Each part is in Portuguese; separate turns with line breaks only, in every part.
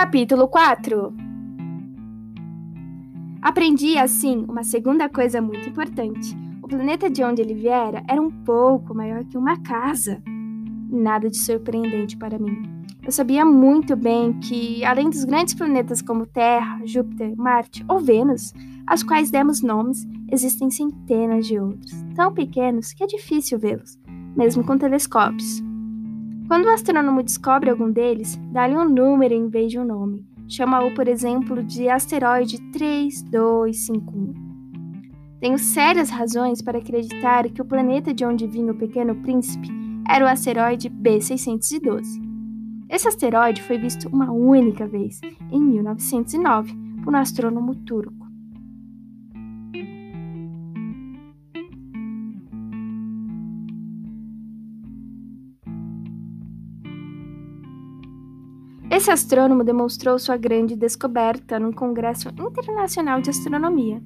Capítulo 4 Aprendi, assim, uma segunda coisa muito importante. O planeta de onde ele viera era um pouco maior que uma casa. Nada de surpreendente para mim. Eu sabia muito bem que, além dos grandes planetas como Terra, Júpiter, Marte ou Vênus, aos quais demos nomes, existem centenas de outros, tão pequenos que é difícil vê-los, mesmo com telescópios. Quando o astrônomo descobre algum deles, dá-lhe um número em vez de um nome. Chama-o, por exemplo, de asteroide 3251. Tenho sérias razões para acreditar que o planeta de onde vinha o Pequeno Príncipe era o asteroide B612. Esse asteroide foi visto uma única vez, em 1909, por um astrônomo turco. Esse astrônomo demonstrou sua grande descoberta num congresso internacional de astronomia.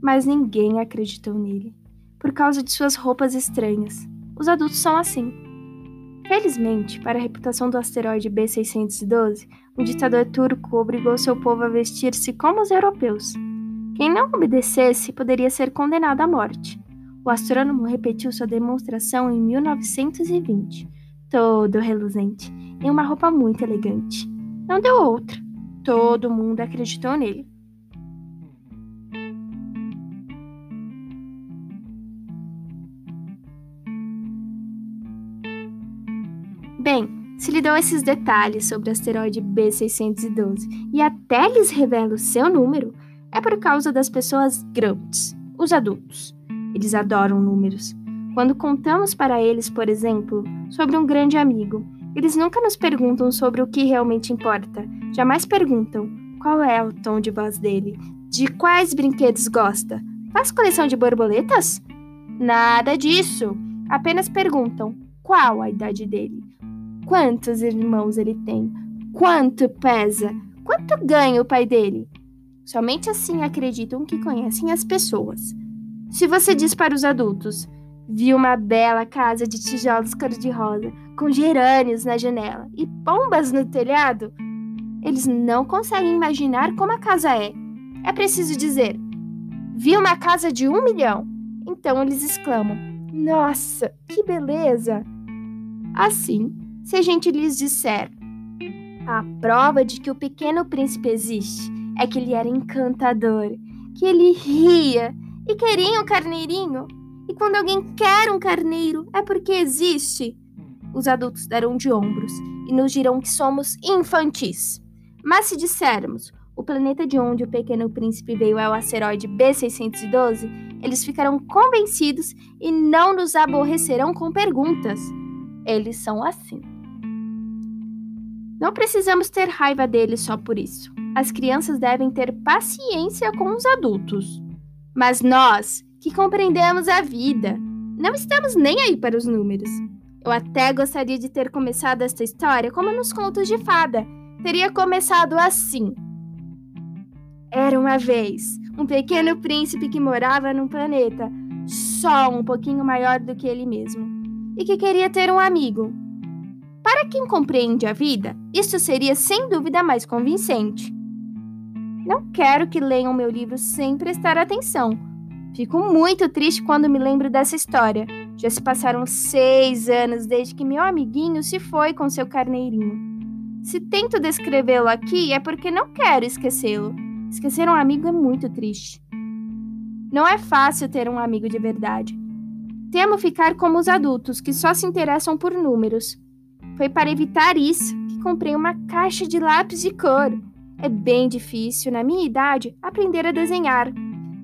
Mas ninguém acreditou nele, por causa de suas roupas estranhas. Os adultos são assim. Felizmente, para a reputação do asteroide B612, o ditador turco obrigou seu povo a vestir-se como os europeus. Quem não obedecesse poderia ser condenado à morte. O astrônomo repetiu sua demonstração em 1920, todo reluzente em uma roupa muito elegante. Não deu outra. Todo mundo acreditou nele. Bem, se lhe dou esses detalhes sobre o asteroide B612 e até lhes revelo o seu número, é por causa das pessoas grandes, os adultos. Eles adoram números. Quando contamos para eles, por exemplo, sobre um grande amigo eles nunca nos perguntam sobre o que realmente importa. Jamais perguntam qual é o tom de voz dele, de quais brinquedos gosta. Faz coleção de borboletas? Nada disso. Apenas perguntam qual a idade dele, quantos irmãos ele tem, quanto pesa, quanto ganha o pai dele. Somente assim acreditam que conhecem as pessoas. Se você diz para os adultos, Vi uma bela casa de tijolos cor-de-rosa, com gerânios na janela e pombas no telhado. Eles não conseguem imaginar como a casa é. É preciso dizer: Vi uma casa de um milhão. Então eles exclamam: Nossa, que beleza! Assim, se a gente lhes disser: A prova de que o pequeno príncipe existe é que ele era encantador, que ele ria e queria um carneirinho, e quando alguém quer um carneiro, é porque existe. Os adultos darão de ombros e nos dirão que somos infantis. Mas se dissermos o planeta de onde o pequeno príncipe veio é o asteroide B612, eles ficarão convencidos e não nos aborrecerão com perguntas. Eles são assim. Não precisamos ter raiva deles só por isso. As crianças devem ter paciência com os adultos. Mas nós, que compreendemos a vida. Não estamos nem aí para os números. Eu até gostaria de ter começado esta história como nos contos de fada. Teria começado assim. Era uma vez um pequeno príncipe que morava num planeta só um pouquinho maior do que ele mesmo e que queria ter um amigo. Para quem compreende a vida, isso seria sem dúvida mais convincente. Não quero que leiam meu livro sem prestar atenção, Fico muito triste quando me lembro dessa história. Já se passaram seis anos desde que meu amiguinho se foi com seu carneirinho. Se tento descrevê-lo aqui é porque não quero esquecê-lo. Esquecer um amigo é muito triste. Não é fácil ter um amigo de verdade. Temo ficar como os adultos que só se interessam por números. Foi para evitar isso que comprei uma caixa de lápis de cor. É bem difícil, na minha idade, aprender a desenhar.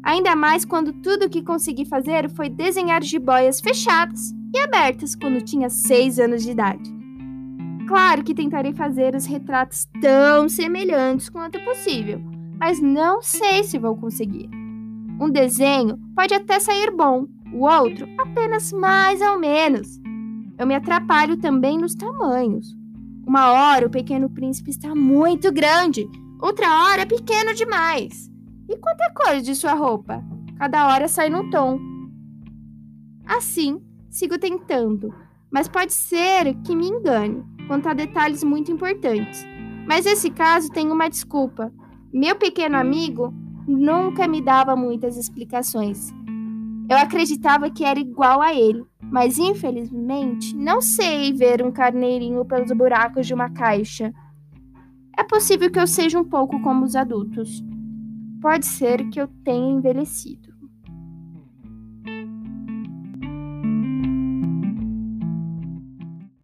Ainda mais quando tudo o que consegui fazer foi desenhar jiboias fechadas e abertas quando tinha seis anos de idade. Claro que tentarei fazer os retratos tão semelhantes quanto possível, mas não sei se vou conseguir. Um desenho pode até sair bom, o outro apenas mais ou menos. Eu me atrapalho também nos tamanhos. Uma hora o pequeno príncipe está muito grande, outra hora pequeno demais. E quanto é cor de sua roupa? Cada hora sai num tom. Assim, sigo tentando, mas pode ser que me engane a detalhes muito importantes. Mas esse caso tem uma desculpa. Meu pequeno amigo nunca me dava muitas explicações. Eu acreditava que era igual a ele, mas infelizmente não sei ver um carneirinho pelos buracos de uma caixa. É possível que eu seja um pouco como os adultos. Pode ser que eu tenha envelhecido.